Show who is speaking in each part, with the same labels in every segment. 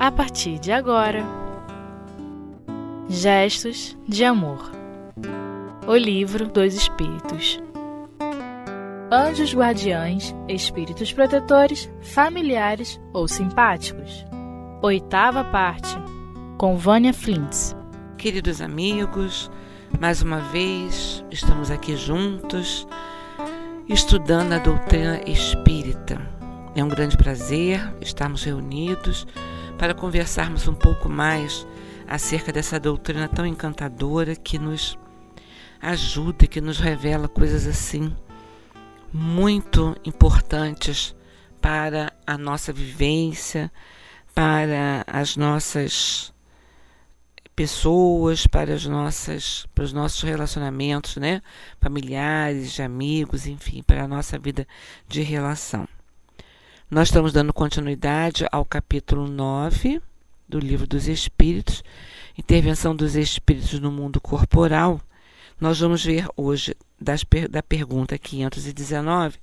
Speaker 1: a partir de agora. Gestos de Amor O Livro dos Espíritos Anjos guardiães, espíritos protetores, familiares ou simpáticos. Oitava parte. Com Vânia Flintz.
Speaker 2: Queridos amigos, mais uma vez estamos aqui juntos estudando a doutrina espírita. É um grande prazer estarmos reunidos para conversarmos um pouco mais acerca dessa doutrina tão encantadora que nos ajuda, que nos revela coisas assim muito importantes para a nossa vivência, para as nossas pessoas, para as nossas, para os nossos relacionamentos, né, familiares, de amigos, enfim, para a nossa vida de relação. Nós estamos dando continuidade ao capítulo 9 do Livro dos Espíritos, Intervenção dos Espíritos no Mundo Corporal. Nós vamos ver hoje das, da pergunta 519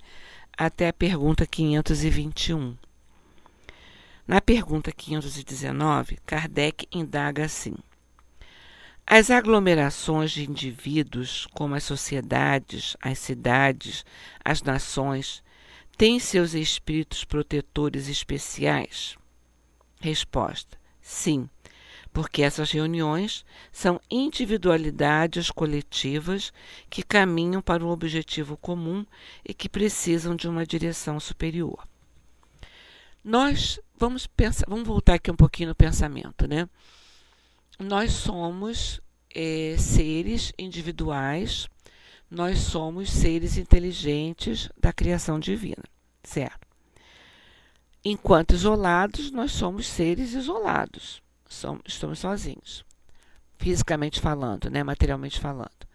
Speaker 2: até a pergunta 521. Na pergunta 519, Kardec indaga assim: As aglomerações de indivíduos, como as sociedades, as cidades, as nações, tem seus espíritos protetores especiais? Resposta: sim, porque essas reuniões são individualidades coletivas que caminham para um objetivo comum e que precisam de uma direção superior. Nós vamos pensar, vamos voltar aqui um pouquinho no pensamento, né? Nós somos é, seres individuais nós somos seres inteligentes da criação divina, certo? Enquanto isolados, nós somos seres isolados, somos, estamos sozinhos, fisicamente falando, né, materialmente falando.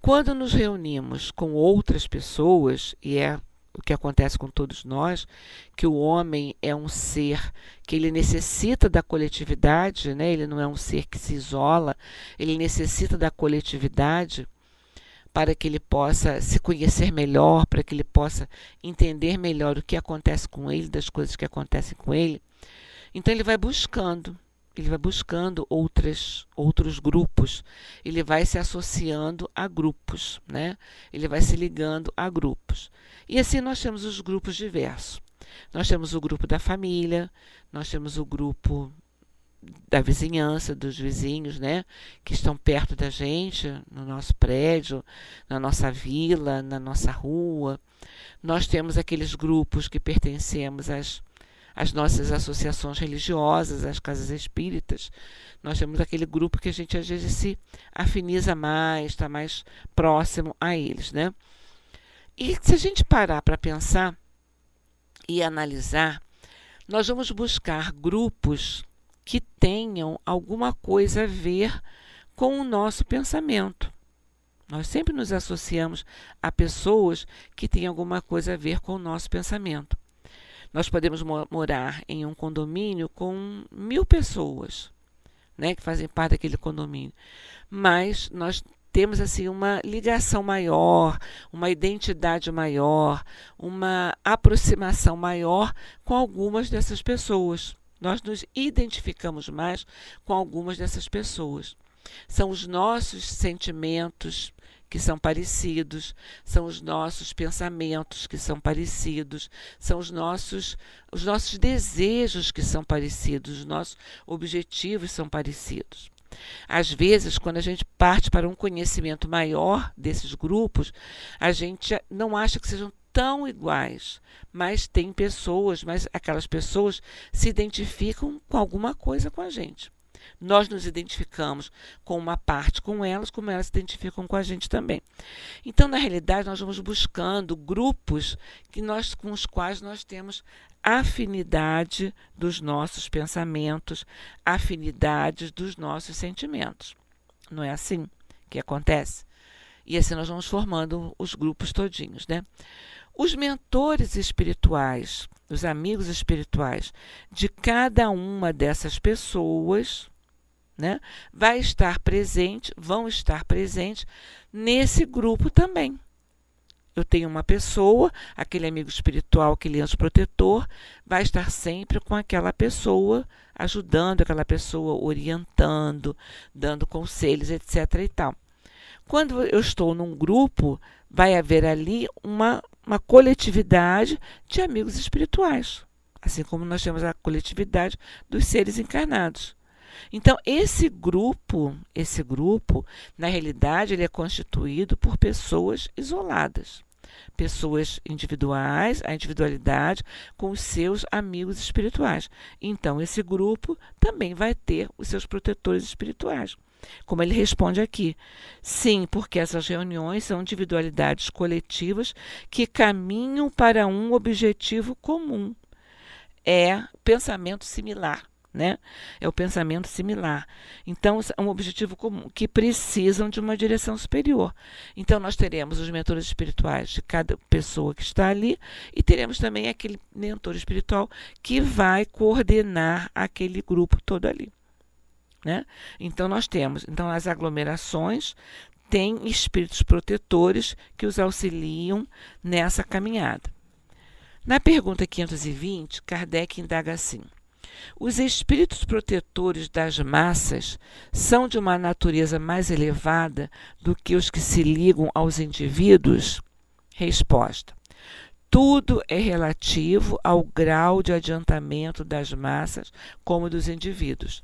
Speaker 2: Quando nos reunimos com outras pessoas, e é o que acontece com todos nós, que o homem é um ser que ele necessita da coletividade, né? ele não é um ser que se isola, ele necessita da coletividade para que ele possa se conhecer melhor, para que ele possa entender melhor o que acontece com ele, das coisas que acontecem com ele. Então ele vai buscando, ele vai buscando outras, outros grupos, ele vai se associando a grupos, né? Ele vai se ligando a grupos. E assim nós temos os grupos diversos. Nós temos o grupo da família, nós temos o grupo da vizinhança, dos vizinhos, né, que estão perto da gente, no nosso prédio, na nossa vila, na nossa rua. Nós temos aqueles grupos que pertencemos às, às nossas associações religiosas, às casas espíritas. Nós temos aquele grupo que a gente às vezes se afiniza mais, está mais próximo a eles, né? E se a gente parar para pensar e analisar, nós vamos buscar grupos tenham alguma coisa a ver com o nosso pensamento. Nós sempre nos associamos a pessoas que têm alguma coisa a ver com o nosso pensamento. Nós podemos morar em um condomínio com mil pessoas, né, que fazem parte daquele condomínio, mas nós temos assim uma ligação maior, uma identidade maior, uma aproximação maior com algumas dessas pessoas. Nós nos identificamos mais com algumas dessas pessoas. São os nossos sentimentos que são parecidos, são os nossos pensamentos que são parecidos, são os nossos os nossos desejos que são parecidos, os nossos objetivos são parecidos. Às vezes, quando a gente parte para um conhecimento maior desses grupos, a gente não acha que sejam tão iguais, mas tem pessoas, mas aquelas pessoas se identificam com alguma coisa com a gente. Nós nos identificamos com uma parte com elas, como elas se identificam com a gente também. Então, na realidade, nós vamos buscando grupos que nós, com os quais nós temos afinidade dos nossos pensamentos, afinidade dos nossos sentimentos. Não é assim que acontece? E assim nós vamos formando os grupos todinhos, né? Os mentores espirituais, os amigos espirituais de cada uma dessas pessoas, né, vai estar presente, vão estar presentes nesse grupo também. eu tenho uma pessoa, aquele amigo espiritual, aquele anjo protetor, vai estar sempre com aquela pessoa, ajudando aquela pessoa, orientando, dando conselhos, etc. e tal. Quando eu estou num grupo, vai haver ali uma, uma coletividade de amigos espirituais, assim como nós temos a coletividade dos seres encarnados. Então, esse grupo, esse grupo, na realidade, ele é constituído por pessoas isoladas pessoas individuais, a individualidade com os seus amigos espirituais. Então, esse grupo também vai ter os seus protetores espirituais. Como ele responde aqui, sim, porque essas reuniões são individualidades coletivas que caminham para um objetivo comum. É pensamento similar né? É o pensamento similar. Então, é um objetivo comum, que precisam de uma direção superior. Então, nós teremos os mentores espirituais de cada pessoa que está ali e teremos também aquele mentor espiritual que vai coordenar aquele grupo todo ali. Né? Então, nós temos então as aglomerações têm espíritos protetores que os auxiliam nessa caminhada. Na pergunta 520, Kardec indaga assim: os espíritos protetores das massas são de uma natureza mais elevada do que os que se ligam aos indivíduos? Resposta: tudo é relativo ao grau de adiantamento das massas como dos indivíduos.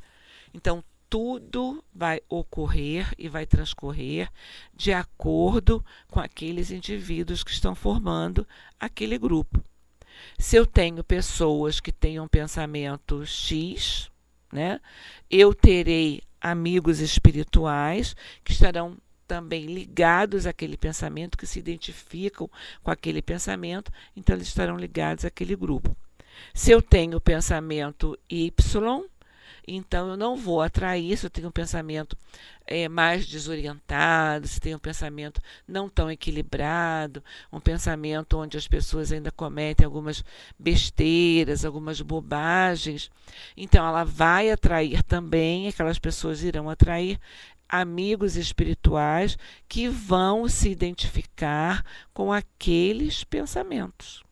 Speaker 2: Então, tudo vai ocorrer e vai transcorrer de acordo com aqueles indivíduos que estão formando aquele grupo. Se eu tenho pessoas que tenham pensamento X, né, eu terei amigos espirituais que estarão também ligados àquele pensamento, que se identificam com aquele pensamento, então eles estarão ligados àquele grupo. Se eu tenho pensamento Y, então, eu não vou atrair se eu tenho um pensamento é, mais desorientado, se tenho um pensamento não tão equilibrado, um pensamento onde as pessoas ainda cometem algumas besteiras, algumas bobagens. Então, ela vai atrair também, aquelas pessoas irão atrair amigos espirituais que vão se identificar com aqueles pensamentos.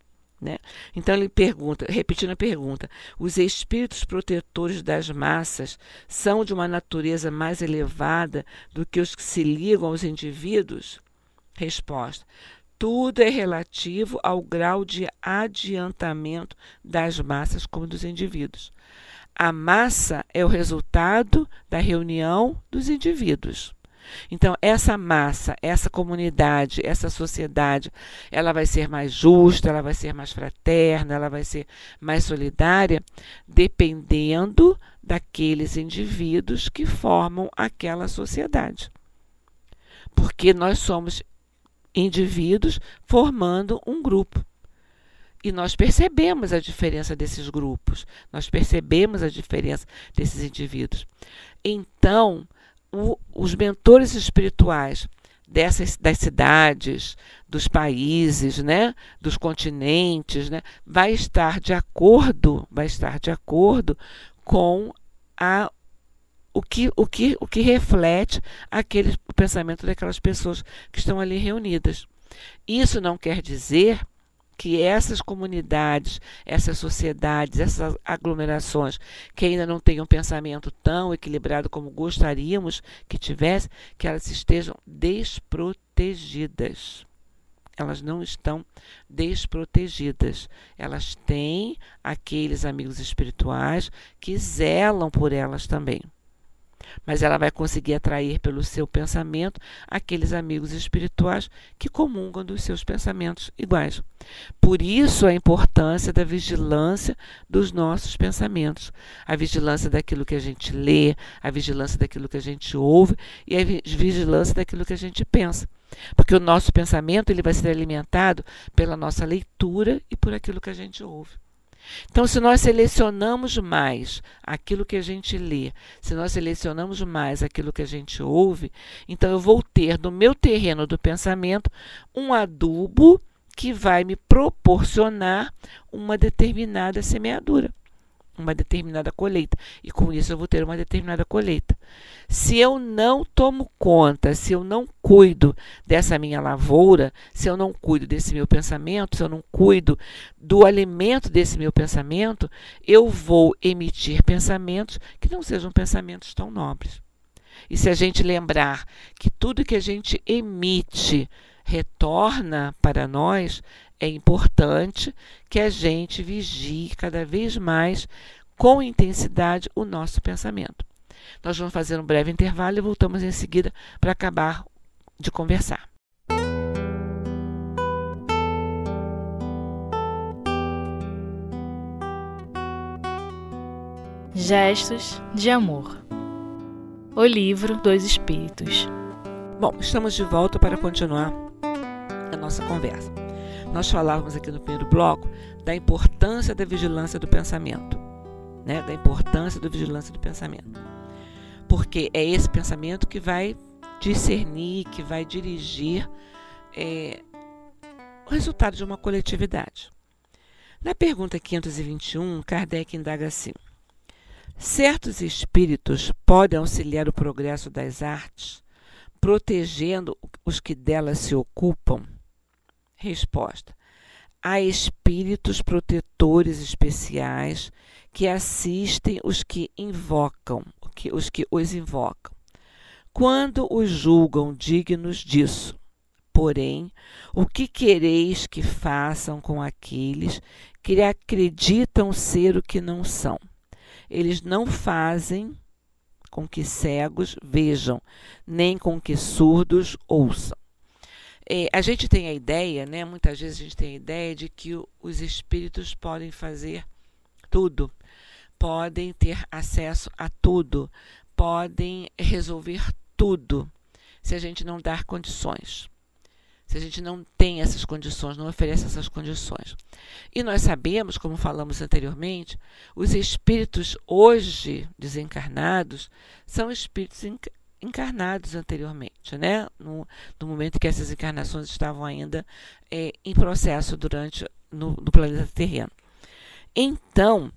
Speaker 2: Né? Então ele pergunta, repetindo a pergunta: os espíritos protetores das massas são de uma natureza mais elevada do que os que se ligam aos indivíduos? Resposta: tudo é relativo ao grau de adiantamento das massas como dos indivíduos. A massa é o resultado da reunião dos indivíduos. Então, essa massa, essa comunidade, essa sociedade, ela vai ser mais justa, ela vai ser mais fraterna, ela vai ser mais solidária, dependendo daqueles indivíduos que formam aquela sociedade. Porque nós somos indivíduos formando um grupo. E nós percebemos a diferença desses grupos, nós percebemos a diferença desses indivíduos. Então, o, os mentores espirituais dessas das cidades, dos países, né, dos continentes, né, vai estar de acordo, vai estar de acordo com a o que, o que, o que reflete aquele, o pensamento daquelas pessoas que estão ali reunidas. Isso não quer dizer que essas comunidades, essas sociedades, essas aglomerações que ainda não têm um pensamento tão equilibrado como gostaríamos que tivesse, que elas estejam desprotegidas. Elas não estão desprotegidas. Elas têm aqueles amigos espirituais que zelam por elas também mas ela vai conseguir atrair pelo seu pensamento aqueles amigos espirituais que comungam dos seus pensamentos iguais. Por isso a importância da vigilância dos nossos pensamentos, a vigilância daquilo que a gente lê, a vigilância daquilo que a gente ouve e a vigilância daquilo que a gente pensa. Porque o nosso pensamento ele vai ser alimentado pela nossa leitura e por aquilo que a gente ouve. Então, se nós selecionamos mais aquilo que a gente lê, se nós selecionamos mais aquilo que a gente ouve, então eu vou ter no meu terreno do pensamento um adubo que vai me proporcionar uma determinada semeadura, uma determinada colheita e com isso eu vou ter uma determinada colheita. Se eu não tomo conta, se eu não cuido dessa minha lavoura, se eu não cuido desse meu pensamento, se eu não cuido do alimento desse meu pensamento, eu vou emitir pensamentos que não sejam pensamentos tão nobres. E se a gente lembrar que tudo que a gente emite retorna para nós, é importante que a gente vigie cada vez mais com intensidade o nosso pensamento. Nós vamos fazer um breve intervalo e voltamos em seguida para acabar de conversar.
Speaker 1: Gestos de Amor O Livro dos Espíritos
Speaker 2: Bom, estamos de volta para continuar a nossa conversa. Nós falávamos aqui no primeiro bloco da importância da vigilância do pensamento, né? Da importância da vigilância do pensamento. Porque é esse pensamento que vai discernir, que vai dirigir é, o resultado de uma coletividade. Na pergunta 521, Kardec indaga assim: Certos espíritos podem auxiliar o progresso das artes, protegendo os que delas se ocupam? Resposta: há espíritos protetores especiais que assistem os que invocam, os que os invocam, quando os julgam dignos disso. Porém, o que quereis que façam com aqueles que acreditam ser o que não são? Eles não fazem com que cegos vejam, nem com que surdos ouçam. É, a gente tem a ideia, né? Muitas vezes a gente tem a ideia de que os espíritos podem fazer tudo, podem ter acesso a tudo, podem resolver tudo, se a gente não dar condições. Se a gente não tem essas condições, não oferece essas condições. E nós sabemos, como falamos anteriormente, os espíritos hoje desencarnados são espíritos encarnados anteriormente, né? No, no, momento que essas encarnações estavam ainda é, em processo durante no, no planeta terreno. Então,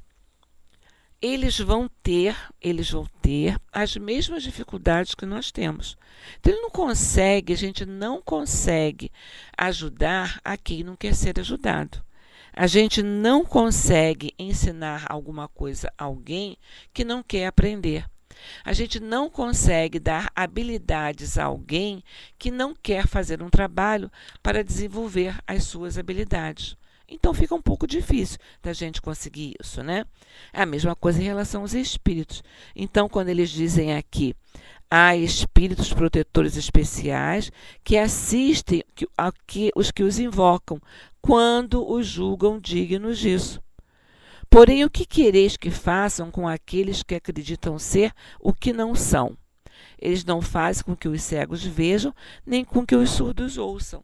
Speaker 2: eles vão ter, eles vão ter as mesmas dificuldades que nós temos. Então, ele não consegue, a gente não consegue ajudar a quem não quer ser ajudado. A gente não consegue ensinar alguma coisa a alguém que não quer aprender. A gente não consegue dar habilidades a alguém que não quer fazer um trabalho para desenvolver as suas habilidades. Então fica um pouco difícil da gente conseguir isso, né? É a mesma coisa em relação aos espíritos. Então, quando eles dizem aqui, há espíritos protetores especiais que assistem a que, os que os invocam quando os julgam dignos disso. Porém, o que quereis que façam com aqueles que acreditam ser o que não são? Eles não fazem com que os cegos vejam, nem com que os surdos ouçam.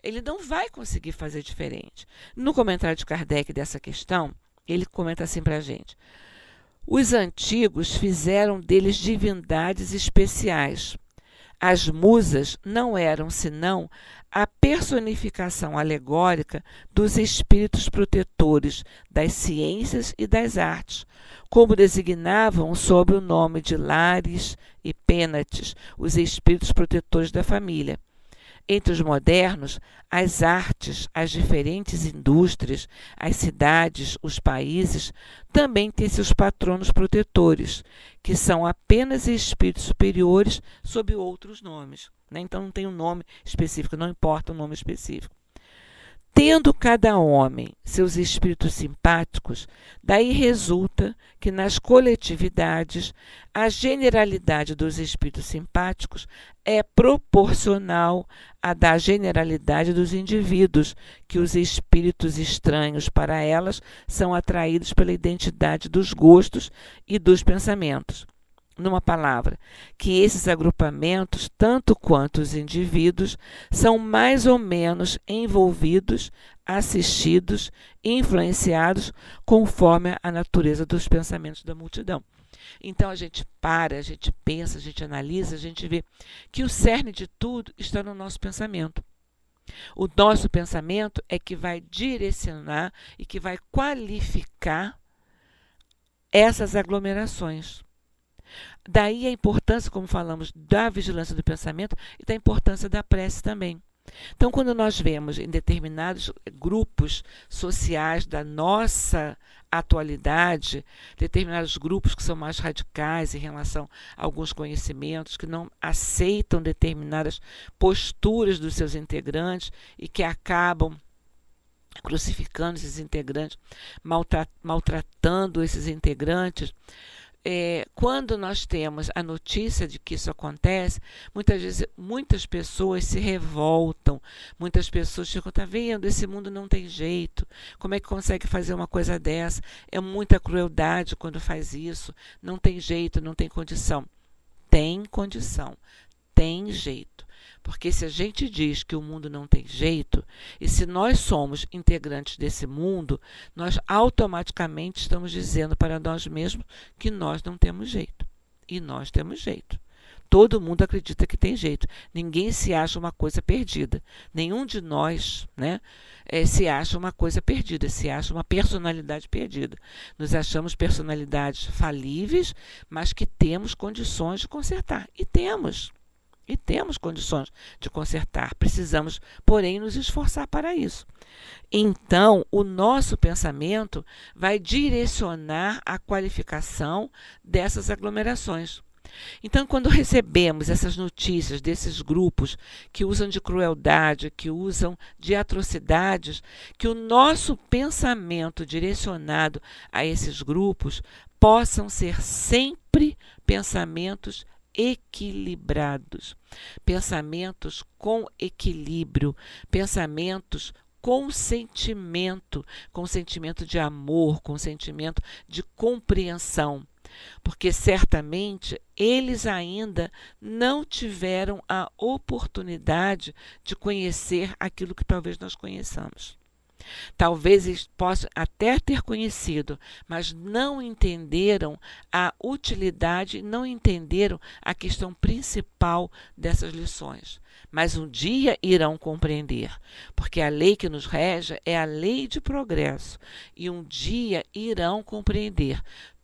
Speaker 2: Ele não vai conseguir fazer diferente. No comentário de Kardec dessa questão, ele comenta assim para a gente: os antigos fizeram deles divindades especiais as musas não eram senão a personificação alegórica dos espíritos protetores das ciências e das artes, como designavam sob o nome de Lares e Pênates os espíritos protetores da família. Entre os modernos, as artes, as diferentes indústrias, as cidades, os países também têm seus patronos protetores, que são apenas espíritos superiores sob outros nomes. Né? Então não tem um nome específico, não importa o nome específico. Tendo cada homem seus espíritos simpáticos, daí resulta que nas coletividades a generalidade dos espíritos simpáticos é proporcional à da generalidade dos indivíduos, que os espíritos estranhos para elas são atraídos pela identidade dos gostos e dos pensamentos numa palavra, que esses agrupamentos, tanto quanto os indivíduos, são mais ou menos envolvidos, assistidos, influenciados conforme a natureza dos pensamentos da multidão. Então a gente para, a gente pensa, a gente analisa, a gente vê que o cerne de tudo está no nosso pensamento. O nosso pensamento é que vai direcionar e que vai qualificar essas aglomerações. Daí a importância, como falamos, da vigilância do pensamento e da importância da prece também. Então, quando nós vemos em determinados grupos sociais da nossa atualidade, determinados grupos que são mais radicais em relação a alguns conhecimentos, que não aceitam determinadas posturas dos seus integrantes e que acabam crucificando esses integrantes, maltratando esses integrantes, é, quando nós temos a notícia de que isso acontece, muitas vezes muitas pessoas se revoltam, muitas pessoas ficam, tá vendo, esse mundo não tem jeito, como é que consegue fazer uma coisa dessa? É muita crueldade quando faz isso, não tem jeito, não tem condição. Tem condição, tem jeito. Porque se a gente diz que o mundo não tem jeito, e se nós somos integrantes desse mundo, nós automaticamente estamos dizendo para nós mesmos que nós não temos jeito. E nós temos jeito. Todo mundo acredita que tem jeito. Ninguém se acha uma coisa perdida. Nenhum de nós né, é, se acha uma coisa perdida, se acha uma personalidade perdida. Nos achamos personalidades falíveis, mas que temos condições de consertar. E temos. E temos condições de consertar. Precisamos, porém, nos esforçar para isso. Então, o nosso pensamento vai direcionar a qualificação dessas aglomerações. Então, quando recebemos essas notícias desses grupos que usam de crueldade, que usam de atrocidades, que o nosso pensamento direcionado a esses grupos possam ser sempre pensamentos equilibrados, pensamentos com equilíbrio, pensamentos com sentimento, com sentimento de amor, com sentimento de compreensão, porque certamente eles ainda não tiveram a oportunidade de conhecer aquilo que talvez nós conheçamos. Talvez possam até ter conhecido, mas não entenderam a utilidade, não entenderam a questão principal dessas lições. Mas um dia irão compreender, porque a lei que nos rege é a lei de progresso, e um dia irão compreender.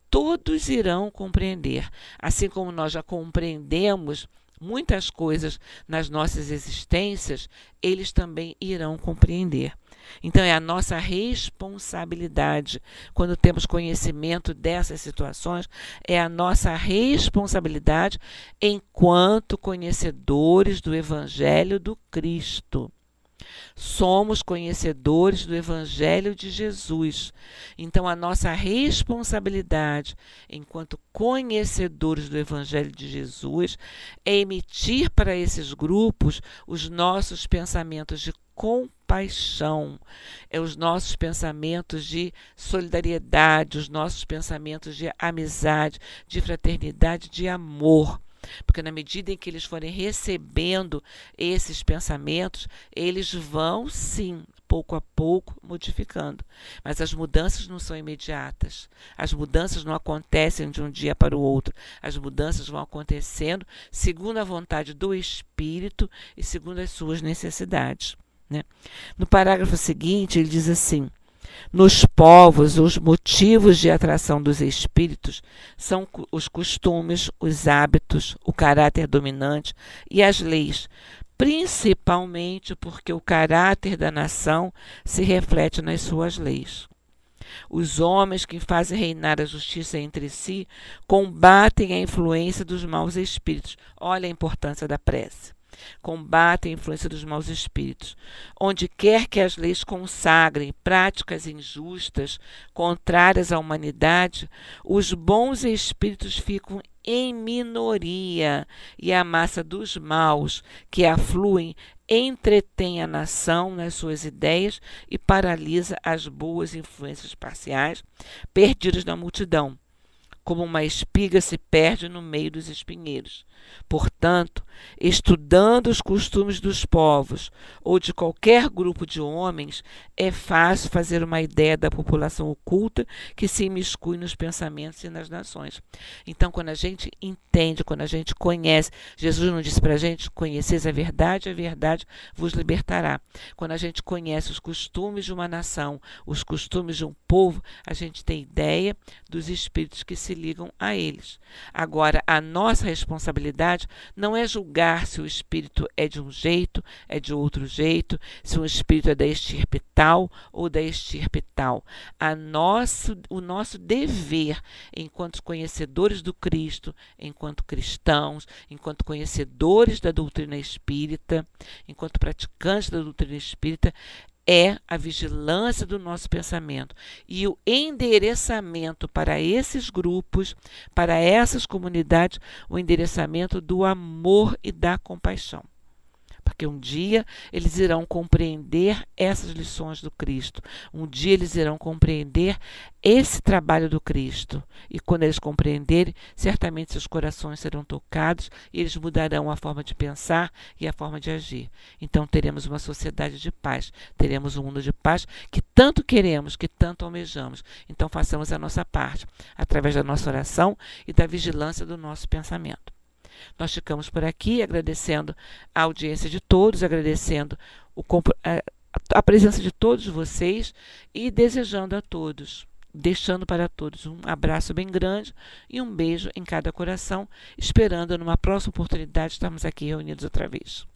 Speaker 2: Todos irão compreender, assim como nós já compreendemos muitas coisas nas nossas existências, eles também irão compreender. Então, é a nossa responsabilidade, quando temos conhecimento dessas situações, é a nossa responsabilidade enquanto conhecedores do Evangelho do Cristo. Somos conhecedores do Evangelho de Jesus. Então, a nossa responsabilidade, enquanto conhecedores do Evangelho de Jesus, é emitir para esses grupos os nossos pensamentos de compaixão, é os nossos pensamentos de solidariedade, os nossos pensamentos de amizade, de fraternidade, de amor. Porque na medida em que eles forem recebendo esses pensamentos, eles vão sim, pouco a pouco, modificando. Mas as mudanças não são imediatas. As mudanças não acontecem de um dia para o outro. As mudanças vão acontecendo segundo a vontade do Espírito e segundo as suas necessidades. Né? No parágrafo seguinte, ele diz assim. Nos povos, os motivos de atração dos espíritos são os costumes, os hábitos, o caráter dominante e as leis, principalmente porque o caráter da nação se reflete nas suas leis. Os homens que fazem reinar a justiça entre si combatem a influência dos maus espíritos. Olha a importância da prece combate a influência dos maus espíritos. Onde quer que as leis consagrem práticas injustas, contrárias à humanidade, os bons espíritos ficam em minoria e a massa dos maus que afluem entretém a nação nas suas ideias e paralisa as boas influências parciais perdidas na multidão como uma espiga se perde no meio dos espinheiros. Portanto, estudando os costumes dos povos ou de qualquer grupo de homens, é fácil fazer uma ideia da população oculta que se imiscui nos pensamentos e nas nações. Então, quando a gente entende, quando a gente conhece, Jesus não disse para a gente: conheceis a verdade, a verdade vos libertará. Quando a gente conhece os costumes de uma nação, os costumes de um povo, a gente tem ideia dos espíritos que se ligam a eles. Agora, a nossa responsabilidade não é julgar se o espírito é de um jeito, é de outro jeito, se um espírito é da estirpe tal ou da estirpe tal. A nosso, o nosso dever, enquanto conhecedores do Cristo, enquanto cristãos, enquanto conhecedores da doutrina espírita, enquanto praticantes da doutrina espírita, é a vigilância do nosso pensamento e o endereçamento para esses grupos, para essas comunidades, o endereçamento do amor e da compaixão porque um dia eles irão compreender essas lições do Cristo. Um dia eles irão compreender esse trabalho do Cristo. E quando eles compreenderem, certamente seus corações serão tocados e eles mudarão a forma de pensar e a forma de agir. Então teremos uma sociedade de paz, teremos um mundo de paz que tanto queremos, que tanto almejamos. Então façamos a nossa parte, através da nossa oração e da vigilância do nosso pensamento. Nós ficamos por aqui agradecendo a audiência de todos, agradecendo o, a, a presença de todos vocês e desejando a todos, deixando para todos um abraço bem grande e um beijo em cada coração, esperando numa próxima oportunidade estarmos aqui reunidos outra vez.